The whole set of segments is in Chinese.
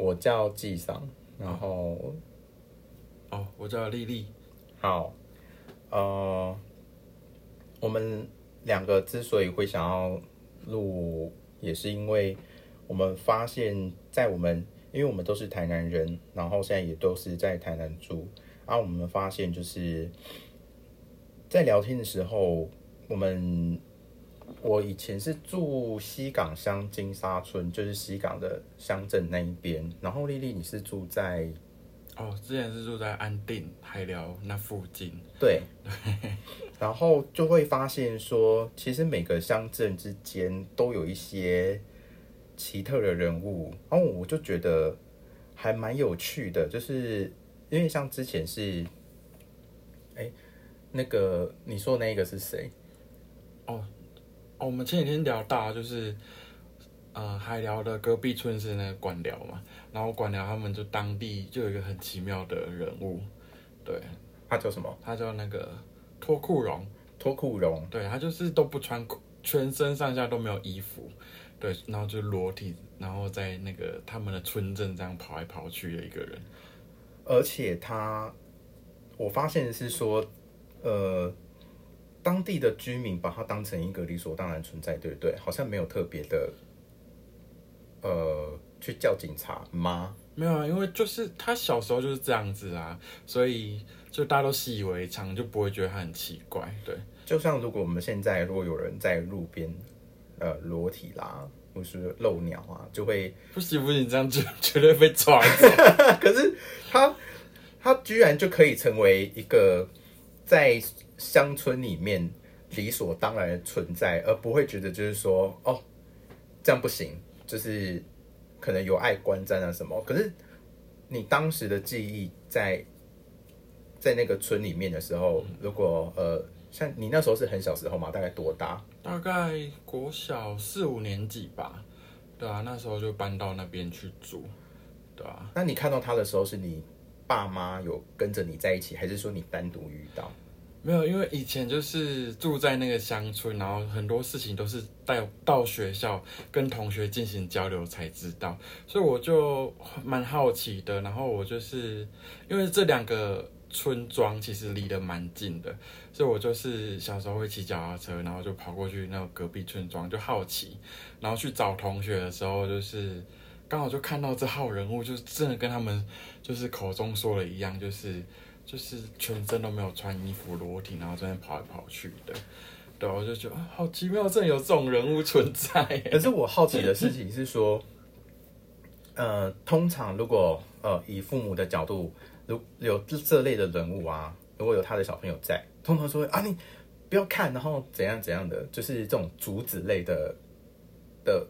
我叫纪桑，然后哦，我叫丽丽。好，呃，我们两个之所以会想要录，也是因为我们发现，在我们因为我们都是台南人，然后现在也都是在台南住，然后我们发现就是在聊天的时候，我们我以前是住西港乡金沙村，就是西港的乡镇那一边，然后丽丽你是住在哦，之前是住在安定海寮那附近。对，然后就会发现说，其实每个乡镇之间都有一些奇特的人物，然后我就觉得还蛮有趣的，就是因为像之前是，哎，那个你说那个是谁？哦，哦，我们前几天聊到就是。呃，海聊的隔壁村是那个管寮嘛，然后管寮他们就当地就有一个很奇妙的人物，对，他叫什么？他叫那个脱裤荣，脱裤荣，对他就是都不穿裤，全身上下都没有衣服，对，然后就裸体，然后在那个他们的村镇这样跑来跑去的一个人，而且他，我发现是说，呃，当地的居民把它当成一个理所当然存在，对不对？好像没有特别的。呃，去叫警察吗？没有啊，因为就是他小时候就是这样子啊，所以就大家都习以为常，就不会觉得他很奇怪。对，就像如果我们现在如果有人在路边呃裸体啦，或是露鸟啊，就会不行不行，这样就绝对被抓。可是他他居然就可以成为一个在乡村里面理所当然的存在，而不会觉得就是说哦这样不行。就是可能有碍观瞻啊什么，可是你当时的记忆在在那个村里面的时候，如果呃像你那时候是很小时候嘛，大概多大？大概国小四五年级吧，对啊，那时候就搬到那边去住，对啊。那你看到他的时候，是你爸妈有跟着你在一起，还是说你单独遇到？没有，因为以前就是住在那个乡村，然后很多事情都是带到学校跟同学进行交流才知道，所以我就蛮好奇的。然后我就是因为这两个村庄其实离得蛮近的，所以我就是小时候会骑脚踏车，然后就跑过去那个隔壁村庄，就好奇，然后去找同学的时候，就是刚好就看到这号人物，就是真的跟他们就是口中说的一样，就是。就是全身都没有穿衣服，裸体，然后在那跑来跑去的，对，我就觉得好奇妙，真的有这种人物存在。可是我好奇的事情是说，呃，通常如果呃以父母的角度，如有这类的人物啊，如果有他的小朋友在，通常说啊你不要看，然后怎样怎样的，就是这种阻止类的的。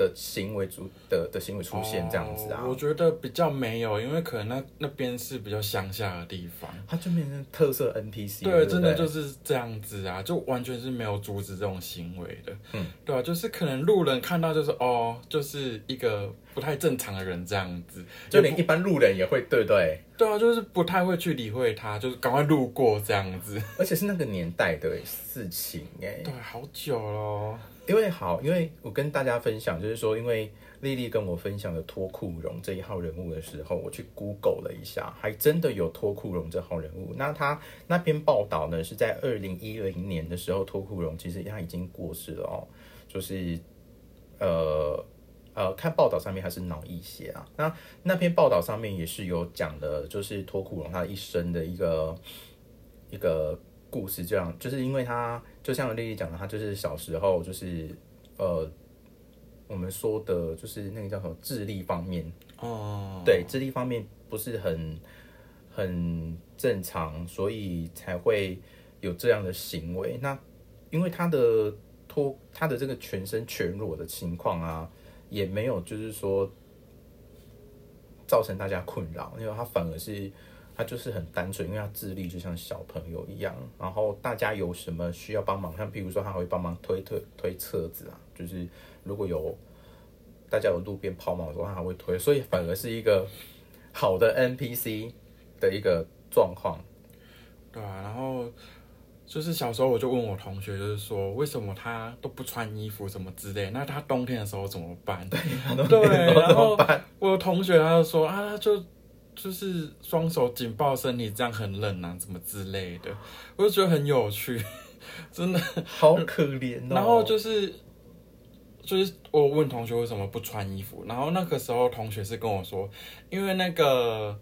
的行为出的的行为出现这样子啊，我觉得比较没有，因为可能那那边是比较乡下的地方，它就变成特色 NPC，对，真的就是这样子啊，就完全是没有阻止这种行为的，嗯，对啊，就是可能路人看到就是哦，就是一个不太正常的人这样子，就连一般路人也会，对对？对啊，就是不太会去理会他，就是赶快路过这样子，而且是那个年代的事情哎，对，好久了。因为好，因为我跟大家分享，就是说，因为丽丽跟我分享了脱裤荣这一号人物的时候，我去 Google 了一下，还真的有脱裤荣这号人物。那他那篇报道呢，是在二零一零年的时候，脱裤荣其实他已经过世了哦，就是呃呃，看报道上面还是脑溢血啊。那那篇报道上面也是有讲的，就是脱裤荣他一生的一个一个。故事这样，就是因为他就像丽丽讲的，他就是小时候就是呃，我们说的就是那个叫什么智力方面哦，对，智力方面不是很很正常，所以才会有这样的行为。那因为他的脱他的这个全身全裸的情况啊，也没有就是说造成大家困扰，因为他反而是。他就是很单纯，因为他智力就像小朋友一样。然后大家有什么需要帮忙，像譬如说他会帮忙推推推车子啊，就是如果有大家有路边抛锚的时候，他还会推，所以反而是一个好的 NPC 的一个状况。对啊，然后就是小时候我就问我同学，就是说为什么他都不穿衣服什么之类，那他冬天的时候怎么办？对，然后我同学他就说啊，他就就是双手紧抱身体，这样很冷啊，怎么之类的，我就觉得很有趣，真的好可怜哦。然后就是就是我问同学为什么不穿衣服，然后那个时候同学是跟我说，因为那个。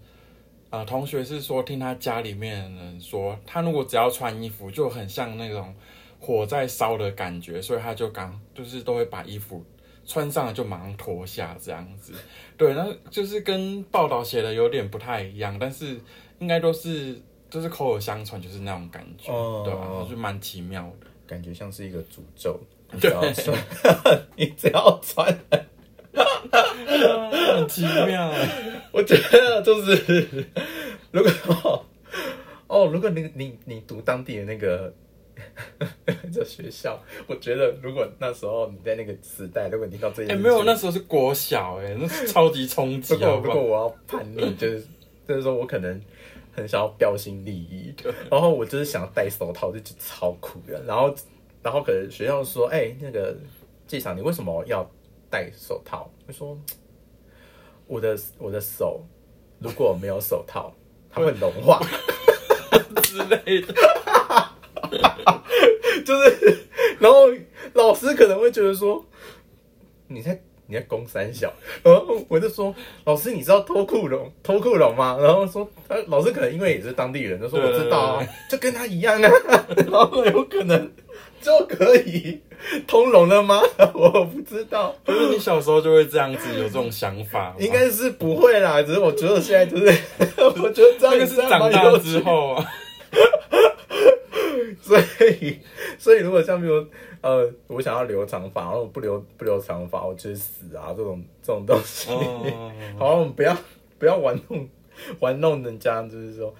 呃，同学是说听他家里面人说，他如果只要穿衣服，就很像那种火在烧的感觉，所以他就刚就是都会把衣服穿上了就马上脱下这样子。对，那就是跟报道写的有点不太一样，但是应该都是都是口耳相传，就是那种感觉，对吧？就蛮奇妙的，感觉像是一个诅咒。对，你只要穿。很奇妙，我觉得就是，如果哦，如果你你你读当地的那个 这学校，我觉得如果那时候你在那个时代，如果你到这些，哎，没有，那时候是国小，哎，那是超级冲击。如果如果我要叛逆，就是 就是说我可能很想要标新立异，然后我就是想要戴手套，就超酷的。然后然后可能学校说，哎，那个季场，你为什么要？戴手套，我说：“我的我的手如果没有手套，它会融化之类的。” 就是，然后老师可能会觉得说：“你在你在攻三小。”然后我就说：“老师，你知道脱裤龙脱裤龙吗？”然后说：“他老师可能因为也是当地人，就说我知道啊，就跟他一样啊。”然后有可能就可以。通融了吗？我不知道。就是你小时候就会这样子有这种想法？应该是不会啦，只是我觉得现在就是，我觉得这个是长大之后啊。所以，所以如果像比如呃，我想要留长发，然后不留不留长发，我就是死啊！这种这种东西，好，我们不要不要玩弄玩弄人家，就是说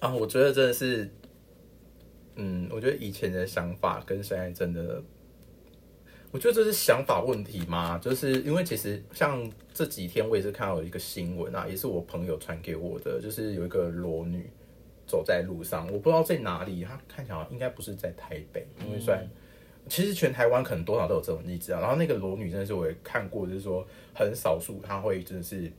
啊，我觉得真的是。嗯，我觉得以前的想法跟现在真的，我觉得这是想法问题嘛。就是因为其实像这几天我也是看到一个新闻啊，也是我朋友传给我的，就是有一个裸女走在路上，我不知道在哪里，他看起来应该不是在台北，因为虽然其实全台湾可能多少都有这种例子啊。然后那个裸女真的是我也看过，就是说很少数她会真的是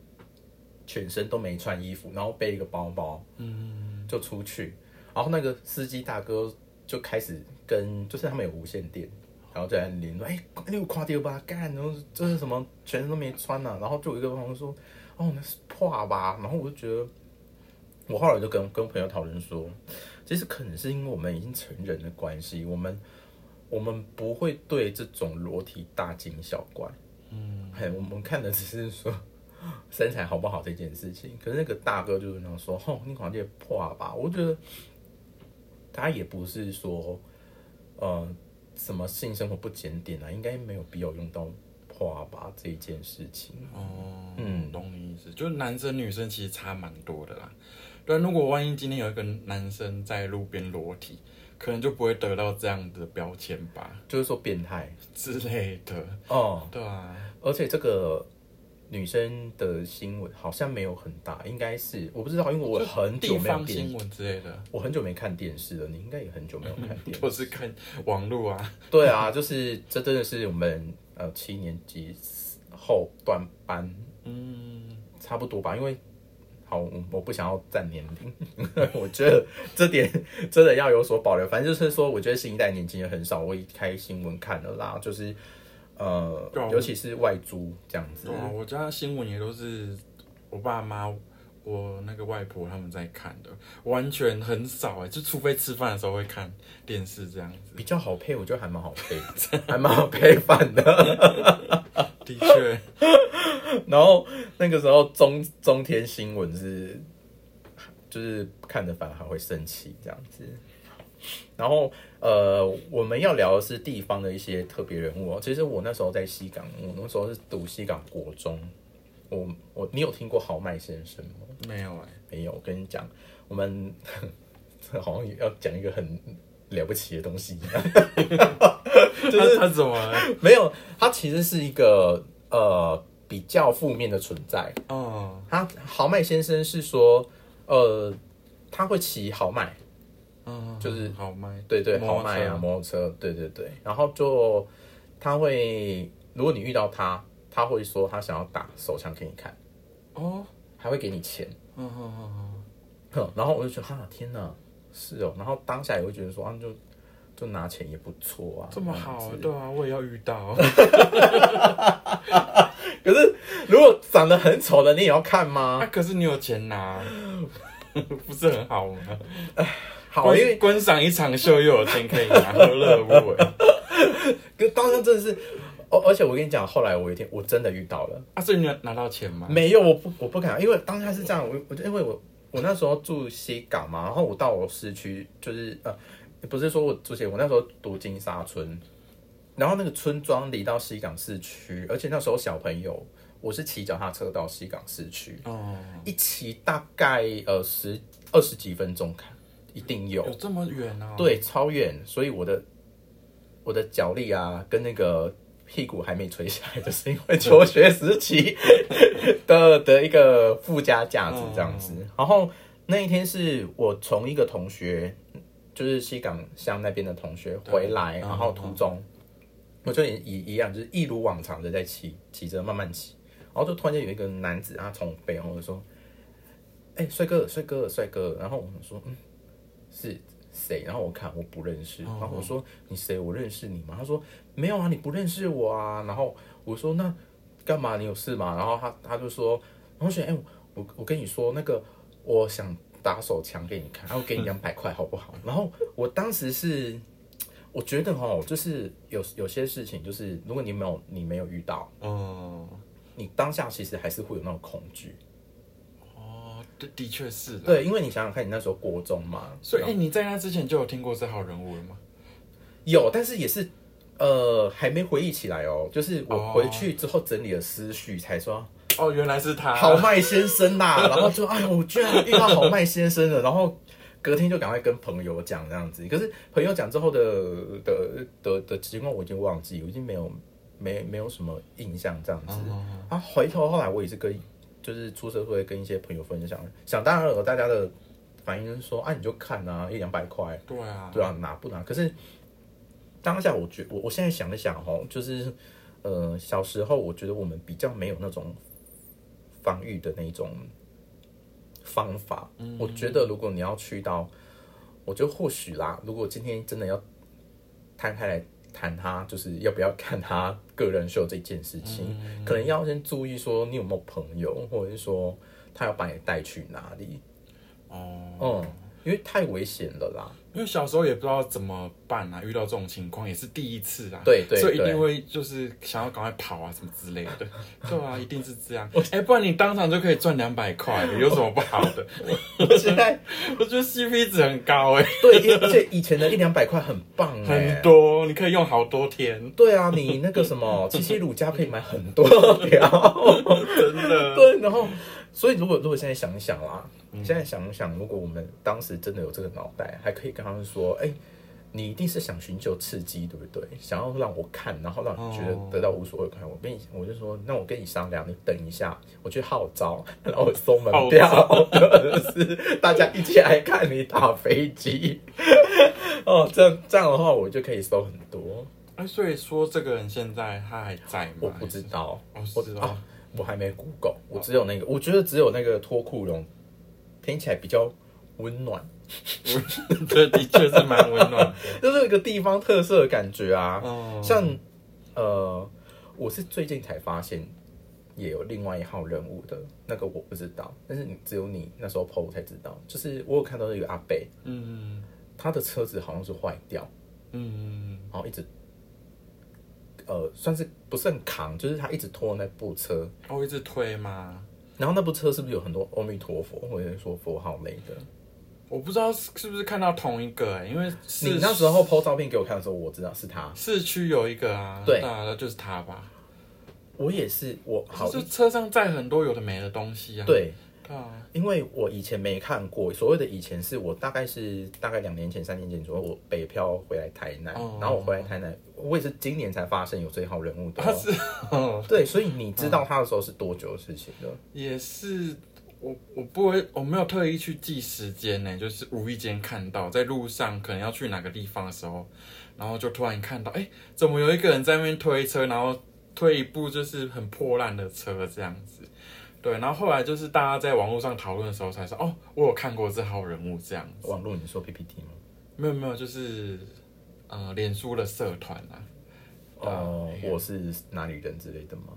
全身都没穿衣服，然后背一个包包，嗯，就出去。然后那个司机大哥就开始跟，就是他们有无线电，然后在联络，哎，你有垮掉吧？干，然后这是什么？全身都没穿啊。然后就有一个朋友说，哦，那是破吧？然后我就觉得，我后来就跟跟朋友讨论说，其实可能是因为我们已经成人的关系，我们我们不会对这种裸体大惊小怪，嗯，嘿，我们看的只是说身材好不好这件事情。可是那个大哥就是那样说，哦，你垮掉破吧？我觉得。他也不是说，呃，什么性生活不检点啊，应该没有必要用到破吧这一件事情。哦，嗯，懂你意思，就是男生女生其实差蛮多的啦。对，如果万一今天有一个男生在路边裸体，可能就不会得到这样的标签吧，就是说变态之类的。哦，对啊，而且这个。女生的新闻好像没有很大，应该是我不知道，因为我很久没有新闻之类的，我很久没看电视了。你应该也很久没有看电视，我是看网络啊。对啊，就是这真的是我们呃七年级后段班，嗯，差不多吧。因为好，我不想要占年龄，我觉得这点真的要有所保留。反正就是说，我觉得新一代年轻人很少会开新闻看的啦，就是。呃，尤其是外租这样子。啊，我家新闻也都是我爸妈、我那个外婆他们在看的，完全很少哎，就除非吃饭的时候会看电视这样子。比较好配，我觉得还蛮好配，还蛮好配饭的。的确。然后那个时候中中天新闻是，就是看着反而还会生气这样子。然后，呃，我们要聊的是地方的一些特别人物哦。其实我那时候在西港，我那时候是读西港国中。我我，你有听过豪迈先生吗？没有哎，没有。我跟你讲，我们好像要讲一个很了不起的东西一样。就是他怎么 没有？他其实是一个呃比较负面的存在。哦，他豪迈先生是说，呃，他会骑豪迈。嗯，就是豪迈，对对，豪迈啊，摩托车，对对对。然后就他会，如果你遇到他，他会说他想要打手枪给你看，哦，还会给你钱。嗯嗯嗯嗯，哼，然后我就觉得哈，天哪，是哦。然后当下也会觉得说啊，就就拿钱也不错啊，这么好对啊，我也要遇到，可是如果长得很丑的，你也要看啊，吗？可是你有钱拿，不是很好吗？好，因为观观赏一场秀又有钱可以拿，何乐而不为？可当时真的是，而而且我跟你讲，后来我有一天我真的遇到了。啊，所以你有拿到钱吗？没有，我不我不敢，因为当下是这样，我我就因为我我那时候住西港嘛，然后我到我市区，就是呃，不是说我之前我那时候读金沙村，然后那个村庄离到西港市区，而且那时候小朋友，我是骑脚踏车到西港市区，哦，一骑大概呃十二十几分钟，看一定有有，这么远啊？，对，超远，所以我的我的脚力啊，跟那个屁股还没垂下来，就是因为求学时期的的一个附加价值这样子。然后那一天是我从一个同学，就是西港乡那边的同学回来，嗯然后途中我就也一一样，就是一如往常的在骑，骑着慢慢骑，然后就突然间有一个男子，他从背后就说：“哎、帅哥，帅哥，帅哥。”然后我说：“嗯，是谁？”然后我看我不认识，然后我说：“你谁？我认识你吗？”他说：“没有啊，你不认识我啊。”然后我说：“那干嘛？你有事吗？”然后他他就说：“同学，哎、我我跟你说，那个我想打手枪给你看，然后给你两百块，好不好？”然后我当时是。我觉得哦，就是有有些事情，就是如果你没有你没有遇到，哦，你当下其实还是会有那种恐惧。哦，的的确是的。对，因为你想想看，你那时候国中嘛，所以，哎、你在那之前就有听过这号人物了吗？有，但是也是呃还没回忆起来哦。就是我回去之后整理了思绪，才说哦，原来是他。豪迈先生呐、然后就哎呦，我居然遇到豪迈先生了，然后。隔天就赶快跟朋友讲这样子，可是朋友讲之后的的的的情况我已经忘记，我已经没有没没有什么印象这样子。啊，回头后来我也是跟就是出社会跟一些朋友分享，想当然了，大家的反应是说啊，你就看啊，一两百块，对啊，对啊，拿不拿？可是当下我觉我我现在想了想哦，就是呃小时候我觉得我们比较没有那种防御的那种方法。我觉得如果你要去到，我觉得或许啦，如果今天真的要摊开来谈他，就是要不要看他个人秀这件事情，可能要先注意说你有没有朋友，或者是说他要把你带去哪里。哦，嗯，因为太危险了啦。因为小时候也不知道怎么办啊，遇到这种情况也是第一次啊，对对所以一定会就是想要赶快跑啊什么之类的，对啊，一定是这样。哎、不然你当场就可以赚两百块，有什么不好的？我现在我觉得 CP 值很高哎、对，而且以前的一两百块很棒哎、很多，你可以用好多天，对啊，你那个什么七七乳加可以买很多条，真的。对，然后所以如果如果现在想一想啦，现在想一想，如果我们当时真的有这个脑袋，还可以跟他们说，哎、你一定是想寻求刺激，对不对？想要让我看，然后让你觉得得到无所谓看。我跟你，我就说，那我跟你商量，你等一下，我去号召，然后我收门票，就 是大家一起来看你打飞机。哦，这样这样的话，我就可以收很多。哎、所以说这个人现在他还在吗？我不知道，哦，我是哦啊，我还没 Google，我只有那个，我觉得只有那个脱裤绒听起来比较温暖，这的确是蛮温暖。就是一个地方特色的感觉啊。哦，像呃，我是最近才发现也有另外一号人物的那个我不知道，但是你只有你那时候 PO 我才知道，就是我有看到一个阿贝，嗯他的车子好像是坏掉，嗯，然后一直。呃，算是不是很扛，就是他一直拖那部车，哦一直推吗？然后那部车是不是有很多阿弥陀佛或者是说佛号类的？我不知道是是不是看到同一个哎、因为是你那时候 PO 照片给我看的时候，我知道是他。市区有一个啊，对啊，那就是他吧。我也是，我好就车上载很多有的没的东西啊。对啊，因为我以前没看过，所谓的以前是我大概是大概两年前、三年前左右，我北漂回来台南，哦然后我回来台南，我也是今年才发现有这一号人物的、哦。他是 哦，对，所以你知道他的时候是多久的事情了？也是我我不会，我没有特意去记时间呢，就是无意间看到，在路上可能要去哪个地方的时候，然后就突然看到，哎，怎么有一个人在那边推车，然后推一部就是很破烂的车这样子。对，然后后来就是大家在网络上讨论的时候才说，哦，我有看过这号人物这样子。网络你说 PPT 吗？没有没有，就是呃，脸书的社团啊。哦，我是哪里人之类的吗？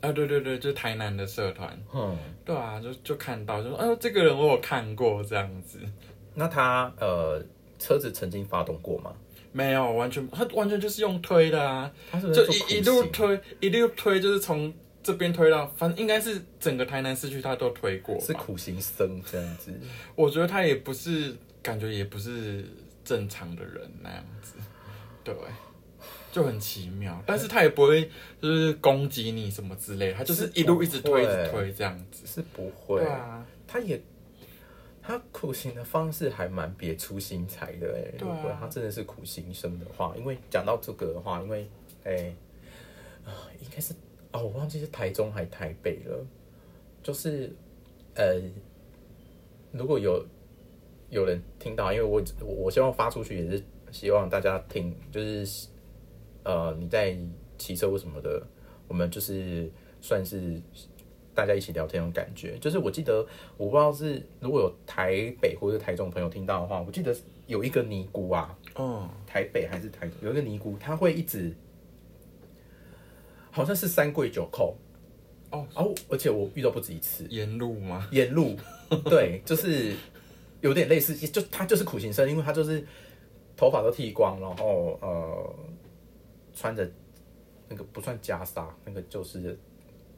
啊，对对对，就台南的社团。嗯，对啊，就就看到，就说，哎，这个人我有看过这样子。那他呃，车子曾经发动过吗？没有，完全，他完全就是用推的啊，就一一路推，一路推，就是从。这边推到，反正应该是整个台南市区他都推过，是苦行僧这样子。我觉得他也不是，感觉也不是正常的人那样子，对，就很奇妙。但是他也不会就是攻击你什么之类，他就是一路一直推一直推这样子，是不会。啊，他也他苦行的方式还蛮别出心裁的哎。如果他真的是苦行僧的话，因为讲到这个的话，因为哎啊，应该是。哦，我忘记是台中还台北了。就是，呃，如果有有人听到，因为我我希望发出去也是希望大家听，就是呃你在骑车或什么的，我们就是算是大家一起聊天那种感觉。就是我记得我不知道是如果有台北或者台中朋友听到的话，我记得有一个尼姑啊，哦，台北还是台有一个尼姑，她会一直。好像是三跪九叩哦，哦，而且我遇到不止一次。沿路吗？沿路，对，就是有点类似，就他就是苦行僧，因为他就是头发都剃光，然后呃，穿着那个不算袈裟，那个就是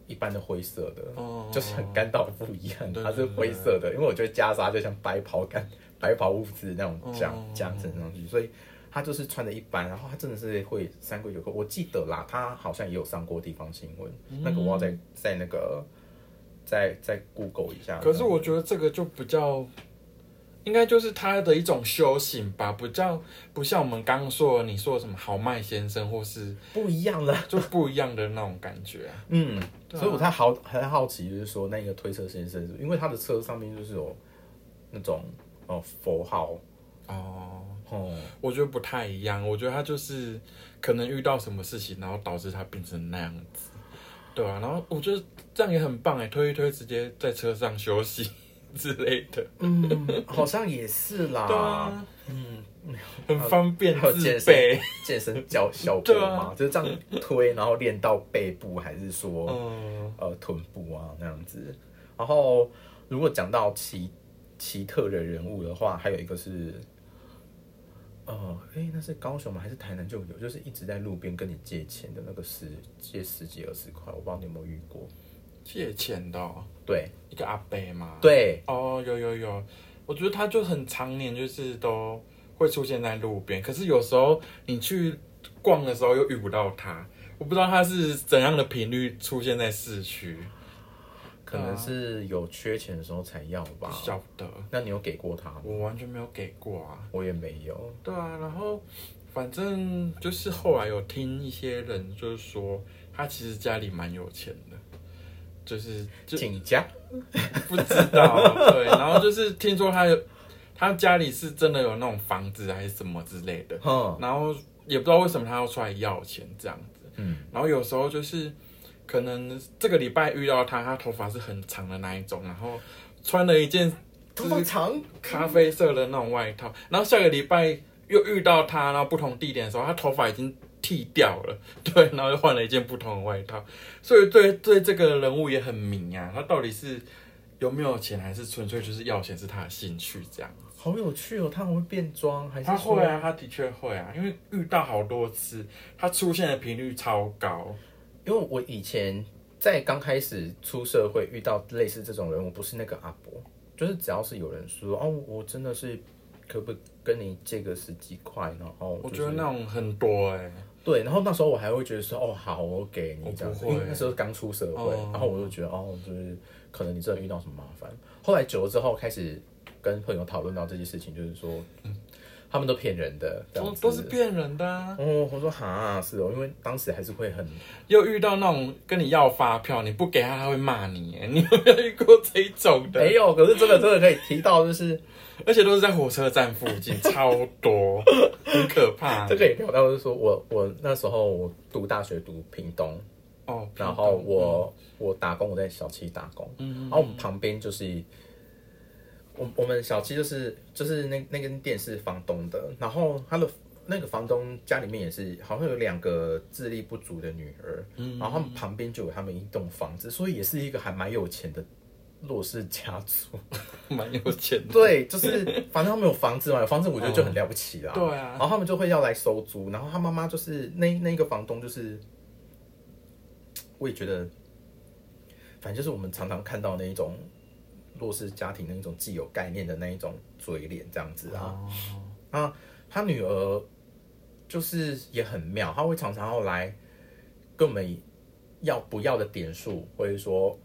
一般的灰色的，哦，就像干道夫一样，它是灰色的，因为我觉得袈裟就像白袍干白袍物质那种夹夹层上去，所以。他就是穿的一般，然后他真的是会三跪九叩。我记得啦，他好像也有上过地方新闻。那个我要再再那个再再 Google 一下。可是我觉得这个就比较，应该就是他的一种修行吧，不叫不像我们刚刚说你说什么豪迈先生或是不一样的，就不一样的那种感觉。嗯，所以我才好很好奇，就是说那个推车先生，因为他的车上面就是有那种哦佛号哦。哦，我觉得不太一样。我觉得他就是可能遇到什么事情，然后导致他变成那样子，对啊。然后我觉得这样也很棒哎，推一推，直接在车上休息 之类的。嗯，好像也是啦。对啊，嗯，很方便自备健身教效果 嘛，就是这样推，然后练到背部，还是说呃臀部啊那样子。然后如果讲到奇奇特的人物的话，还有一个是。哦，哎，那是高雄吗？还是台南就有？就是一直在路边跟你借钱的那个十借十几二十块，我不知道你有没有遇过借钱的。对，一个阿伯嘛。对，哦，有有有，我觉得他就很常年就是都会出现在路边，可是有时候你去逛的时候又遇不到他，我不知道他是怎样的频率出现在市区。可能是有缺钱的时候才要吧，晓得。那你有给过他吗？我完全没有给过啊，我也没有。对啊，然后反正就是后来有听一些人就是说，他其实家里蛮有钱的，就是请家 不知道对，然后就是听说他有他家里是真的有那种房子还是什么之类的，嗯，然后也不知道为什么他要出来要钱这样子，嗯，然后有时候就是。可能这个礼拜遇到他，他头发是很长的那一种，然后穿了一件头发长咖啡色的那种外套，然后下个礼拜又遇到他，然后不同地点的时候，他头发已经剃掉了，对，然后又换了一件不同的外套，所以对对这个人物也很迷啊，他到底是有没有钱，还是纯粹就是要钱是他的兴趣这样？好有趣哦，他会变装还是？他会啊，他的确会啊，因为遇到好多次，他出现的频率超高。因为我以前在刚开始出社会遇到类似这种人我，不是那个阿伯，就是只要是有人说哦，我真的是可不跟你借个十几块，然后我觉得那种很多哎，对，然后那时候我还会觉得说哦好，我给你这样，因为那时候刚出社会，然后我就觉得哦，就是可能你真的遇到什么麻烦。后来久了之后，开始跟朋友讨论到这件事情，就是说。他们都骗人的，都都是。骗人的、啊。哦，我说哈是哦，因为当时还是会很又遇到那种跟你要发票，你不给他，他会骂你。你有没有遇过这一种的？没有，可是这个真的可以提到，就是而且都是在火车站附近，超多，很可怕。这个也聊到，就是说我我那时候我读大学读屏东，哦，然后我、我打工我在小七打工，嗯然后我们旁边就是我我们小七就是就是那那间店是房东的，然后他的那个房东家里面也是好像有两个智力不足的女儿，嗯然后他们旁边就有他们一栋房子，所以也是一个还蛮有钱的弱势家族。蛮有钱的。对，就是反正他们有房子嘛，有房子我觉得就很了不起啦。对啊然后他们就会要来收租，然后他妈妈就是那那个房东就是，我也觉得，反正就是我们常常看到那一种弱势家庭那一种既有概念的那一种嘴脸这样子啊。啊，他女儿就是也很妙，他会常常要来跟我们要不要的点数，或者说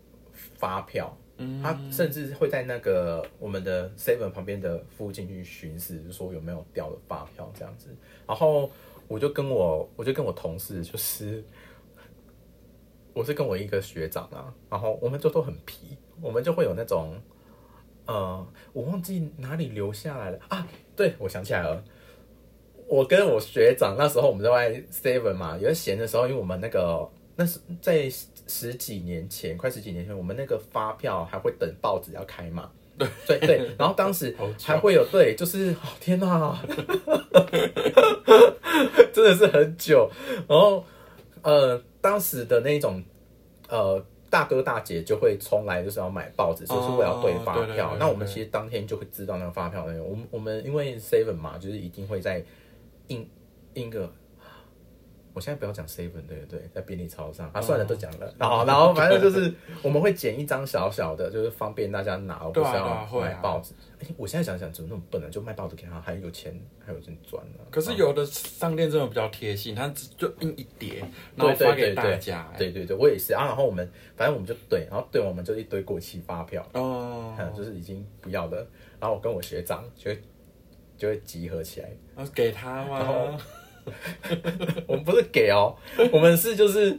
发票。嗯他甚至会在那个我们的 Seven 旁边的附近去巡视，就说有没有掉的发票这样子。然后我就跟我我就跟我同事，就是我是跟我一个学长啊，然后我们就都很皮，我们就会有那种呃，我忘记哪里留下来了啊，对我想起来了。我跟我学长那时候我们在 Seven 嘛，有闲的时候，因为我们那个那是在十几年前，快十几年前，我们那个发票还会等报纸要开嘛。对对对，然后当时还会有对，就是哦天哪，真的是很久。然后呃，当时的那种呃大哥大姐就会冲来，就是要买报纸，就是为了对发票。对那我们其实当天就会知道那个发票内容。我们我们因为 Seven 嘛，就是一定会在印印个。我现在不要讲 seven，对不对？在便利超上啊，算了，都讲了。然后，然后反正就是我们会剪一张小小的，就是方便大家拿，我不对啊是要买报纸。哎，我现在想想，怎么那么笨呢？就卖报纸给他，还有钱，还有钱赚呢。可是有的商店真的比较贴心，他只就印一叠，然后发给大家。哎对对对，我也是啊。然后我们反正我们就对，然后对我们就一堆过期发票，哦，嗯，就是已经不要的。然后我跟我学长就会就会集合起来，然后给他吗？我们不是给哦，我们是就是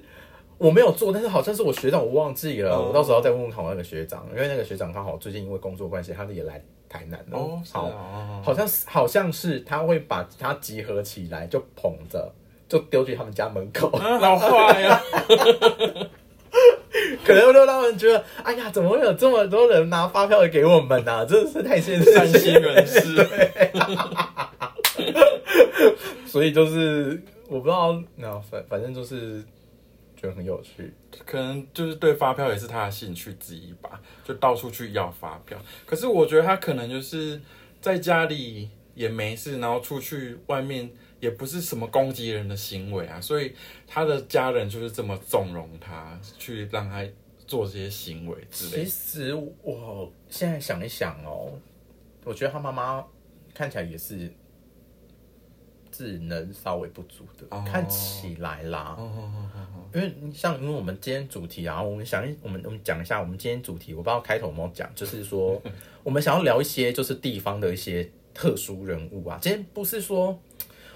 我没有做，但是好像是我学长，我忘记了，哦我到时候再问问看我那个学长，因为那个学长刚好最近因为工作关系，他也来台南了。哦，是好，哦，好像是好像是他会把他集合起来，就捧着，就丢去他们家门口，啊，好坏呀！可能就让人觉得，哎呀，怎么会有这么多人拿发票给我们呢、啊？真的是太现实善心人士，所以就是我不知道，那反反正就是觉得很有趣。可能就是对发票也是他的兴趣之一吧，就到处去要发票。可是我觉得他可能就是在家里也没事，然后出去外面也不是什么攻击人的行为啊，所以他的家人就是这么纵容他，去让他做这些行为之类其。实我现在想一想哦，我觉得他妈妈看起来也是智能稍微不足的，哦看起来啦。因为像因为我们今天主题啊，我们想一我们我们讲一下我们今天主题，我不知道开头有没有讲，就是说 我们想要聊一些就是地方的一些特殊人物啊。今天不是说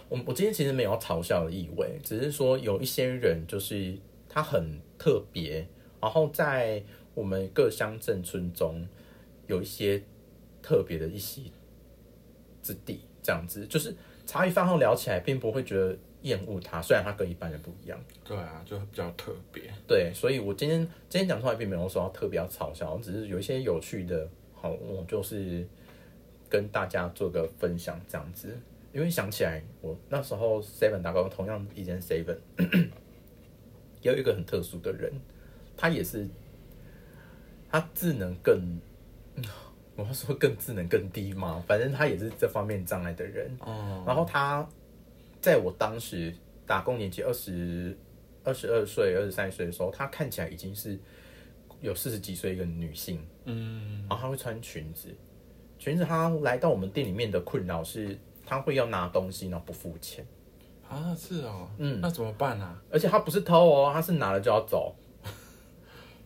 我我今天其实没有嘲笑的意味，只是说有一些人就是他很特别，然后在我们各乡镇村中有一些特别的一席之地，这样子就是茶余饭后聊起来，并不会觉得厌恶他，虽然他跟一般人不一样。对啊，就比较特别。对，所以我今天今天讲出来并没有说要特别要嘲笑，只是有一些有趣的，好，我就是跟大家做个分享这样子。因为想起来，我那时候 Seven 打工，同样一间 Seven，也有一个很特殊的人，他也是他智能更，我要说更智能更低嘛，反正他也是这方面障碍的人。哦，然后他在我当时打工年纪二十二十二岁、二十三岁的时候，他看起来已经是有四十几岁一个女性，嗯，然后她会穿裙子。裙子她来到我们店里面的困扰是，她会要拿东西然后不付钱，啊，是哦，嗯那怎么办啊？而且她不是偷哦，她是拿了就要走。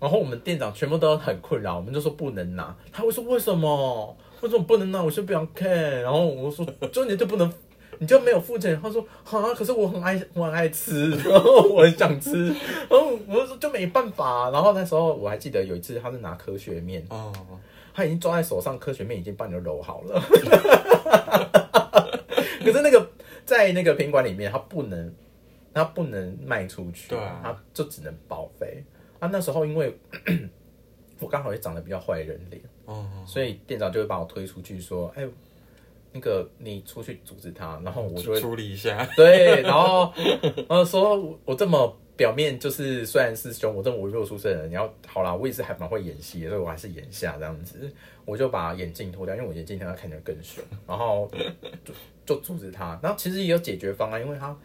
然后我们店长全部都很困扰，我们就说不能拿，他会说为什么？我说我不能拿，我就不想看。然后我说，就你就不能，你就没有付钱。他说啊，可是我很爱，我很爱吃，然后我很想吃。然后我说就没办法。然后那时候我还记得有一次，他是拿科学面，哦，他已经抓在手上，科学面已经帮你揉好了。可是那个在那个宾馆里面，他不能，他不能卖出去，对啊他就只能报废。啊，那时候因为 我刚好也长得比较坏人脸。哦，所以店长就会把我推出去说：“哎、那个你出去阻止他。”然后我就会处理一下。对，然后呃说我我这么表面就是虽然是凶，我这么文弱出身的人，你要好啦，我也是还蛮会演戏的，所以我还是演一下这样子。我就把眼镜脱掉，因为我眼镜让他看起来更凶，然后就就阻止他。然后其实也有解决方案，因为他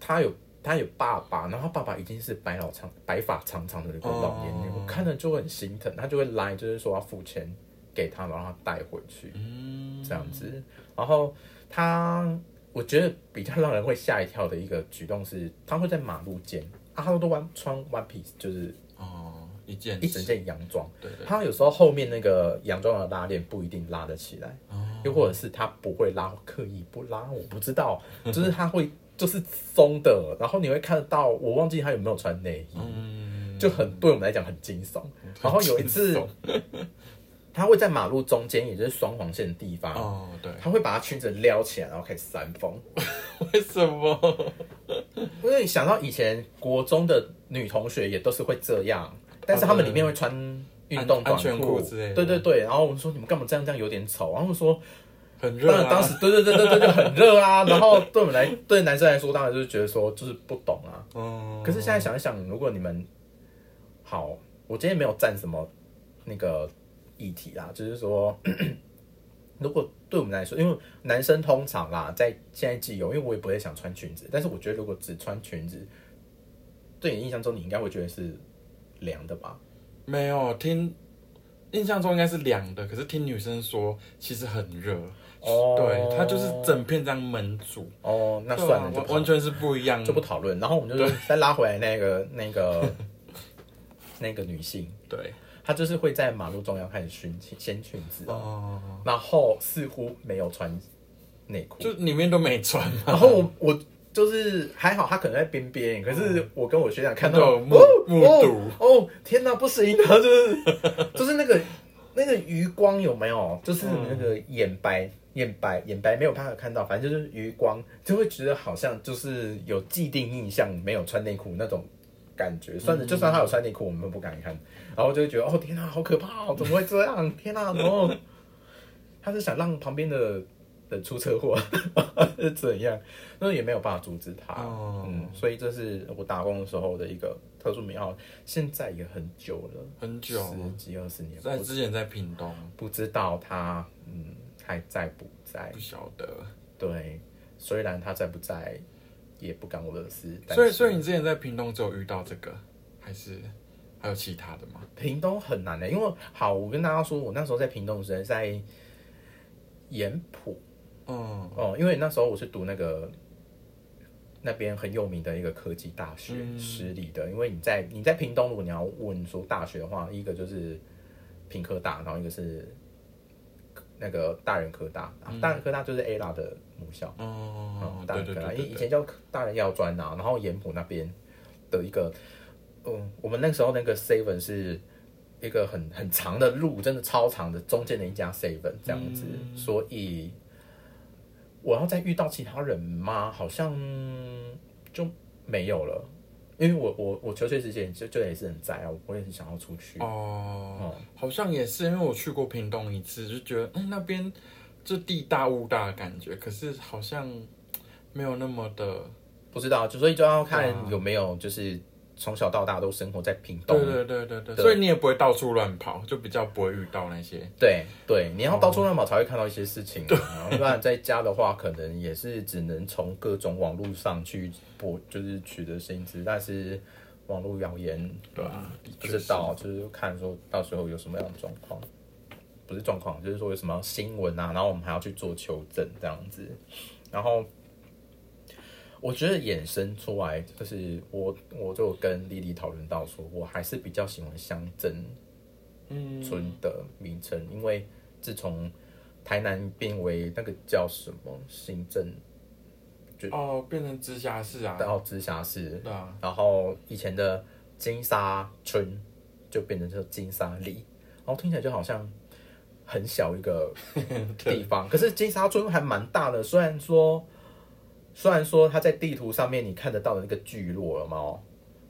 他有。他有爸爸，然后他爸爸已经是白老长白发长长的一个老年人，哦我看了就会很心疼，他就会来，就是说要付钱给他，然后让他带回去。嗯，这样子。然后他，我觉得比较让人会吓一跳的一个举动是，他会在马路间啊，他都弯穿 one piece，就是哦，一件一整件洋装。对对，他有时候后面那个洋装的拉链不一定拉得起来，哦又或者是他不会拉，刻意不拉，我不知道，就是他会就是松的，然后你会看得到，我忘记他有没有穿内衣，嗯，就很对我们来讲很惊悚。然后有一次，他会在马路中间，也就是双黄线的地方，哦，对，他会把他裙子撩起来，然后开始扇风。为什么？因为想到以前国中的女同学也都是会这样，但是他们里面会穿运动短裤。之类的。对对对，然后我们说你们干嘛这样这样有点丑，然后我说很热啊，当然当时对对对对对就很热啊，然后对我们来对男生来说当然就是觉得说就是不懂啊，嗯，可是现在想一想，如果你们好，我今天没有站什么那个议题啦，就是说，如果对我们来说，因为男生通常啦，在现在既有，因为我也不会想穿裙子，但是我觉得如果只穿裙子，对你印象中你应该会觉得是凉的吧？没有听，印象中应该是凉的，可是听女生说其实很热，哦。对，它就是整片这样闷住，哦，那算了，就完全是不一样。就不讨论。然后我们就是再拉回来那个那个 那个女性，对，她就是会在马路中央开始掀掀裙子哦哦，然后似乎没有穿内裤，就里面都没穿嘛，然后我我就是还好，她可能在边边，可是我跟我学长看到，目目睹。哦哦，天哪，不行，然后就是就是那个那个余光有没有？就是那个眼白。眼白眼白没有办法看到，反正就是余光，就会觉得好像就是有既定印象，没有穿内裤那种感觉。算是就算他有穿内裤，我们都不敢看，然后就会觉得哦天哪，好可怕哦，怎么会这样？天哪，然后 他是想让旁边的人出车祸 是怎样？那也没有办法阻止他。哦嗯，所以这是我打工的时候的一个特殊名号，现在也很久了，很久十几二十年，不在之前在屏东，不知道他嗯还在不在不？晓得，对，虽然他在不在，也不干我的事。所以是所以你之前在屏东只有遇到这个，还是还有其他的吗？屏东很难的、因为好，我跟大家说，我那时候在屏东的时候在盐埔嗯，哦，因为那时候我是读那个那边很有名的一个科技大学，嗯私立的。因为你在你在屏东，如果你要问说大学的话，一个就是屏科大，然后一个是那个大人科大，啊大人科大就是 A 啦的母校。哦嗯，，大对人科大，对对对对，以以前叫大人药专啊，然后盐埔那边的一个，嗯，我们那时候那个 seven 是一个很很长的路，真的超长的，中间的一家 seven 这样子，嗯所以我要再遇到其他人吗？好像就没有了。因为我我我求学之前就就也是很宅啊，我也是想要出去。哦，好像也是，因为我去过屏东一次，就觉得嗯那边就地大物大的感觉，可是好像没有那么的，不知道，就所以就要看有没有就是从小到大都生活在屏东对对对对对，所以你也不会到处乱跑，就比较不会遇到那些。对对，你要到处乱跑才会看到一些事情、啊，不然在家的话，可能也是只能从各种网络上去播，就是取得薪资，但是网络谣言，对啊，不知道，就是看说到时候有什么样的状况，不是状况，就是说有什么新闻啊，然后我们还要去做求证这样子，然后。我觉得衍生出来就是我，我就跟丽丽讨论到说，我还是比较喜欢乡镇嗯，村的名称，因为自从台南变为那个叫什么行政，哦，变成直辖市啊，然后直辖市，对啊，然后以前的金沙村就变成叫金沙里，然后听起来就好像很小一个 地方，可是金沙村还蛮大的，虽然说虽然说它在地图上面你看得到的那个聚落了嘛，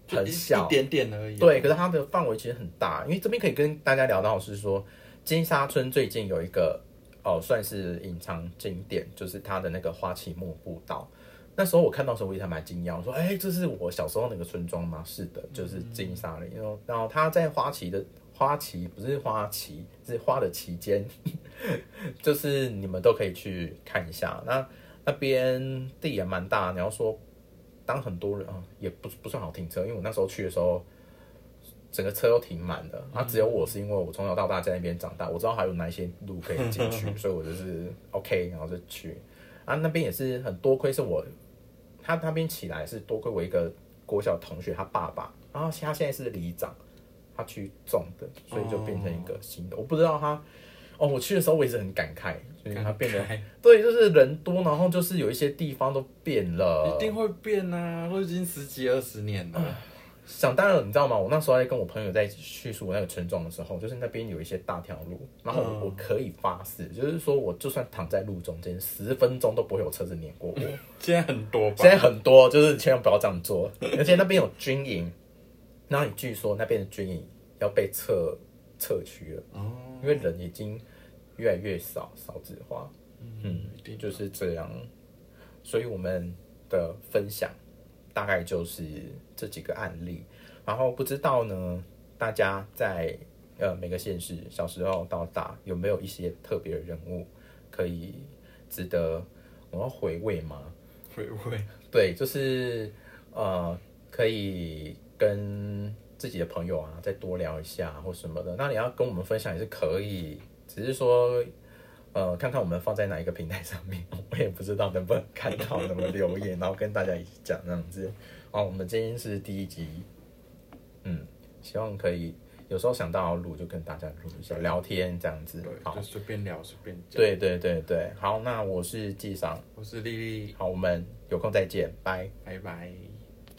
就一很小一，点点而已。对，可是它的范围其实很大，因为这边可以跟大家聊到的是说，金沙村最近有一个哦，算是隐藏景点，就是它的那个花旗木步道。那时候我看到的时候，我也还蛮惊讶，我说：“哎、这是我小时候那个村庄吗？”是的，就是金沙里。然后，然后它在花旗的花旗不是花旗，是花的期间，就是你们都可以去看一下。那那边地也蛮大，你要说当很多人啊、也不不算好停车，因为我那时候去的时候，整个车都停满了。啊，只有我是因为我从小到大在那边长大，我知道还有哪一些路可以进去，所以我就是 OK，然后就去。啊，那边也是很多亏是我，他那边起来是多亏我一个国小同学他爸爸，然后他现在是里长，他去种的，所以就变成一个新的。我不知道他，哦，我去的时候我也是很感慨，所以他变得感 对，就是人多，然后就是有一些地方都变了，一定会变啊，都已经十几二十年了。想当然，你知道吗？我那时候在跟我朋友在叙述我那个村庄的时候，就是那边有一些大条路，然后我,、可以发誓，就是说我就算躺在路中间，十分钟都不会有车子碾过我。现在很多吧现？在很多就是千万不要这样做，而且那边有军营，然后你据说那边的军营要被撤撤区了，哦，因为人已经越来越少，少子化。嗯一定就是这样。所以我们的分享大概就是这几个案例，然后不知道呢，大家在呃每个县市小时候到大有没有一些特别的人物可以值得我要回味吗？回味。对，就是呃，可以跟自己的朋友啊再多聊一下或什么的。那你要跟我们分享也是可以，只是说呃，看看我们放在哪一个平台上面，我也不知道能不能看到，能不能留言，然后跟大家一起讲这样子。哦，我们今天是第一集，嗯，希望可以有时候想到要录就跟大家录一下聊天这样子对。，好就，随便聊，随便讲。对对对对，好，那我是纪赏，我是丽丽，好，我们有空再见，拜。拜拜。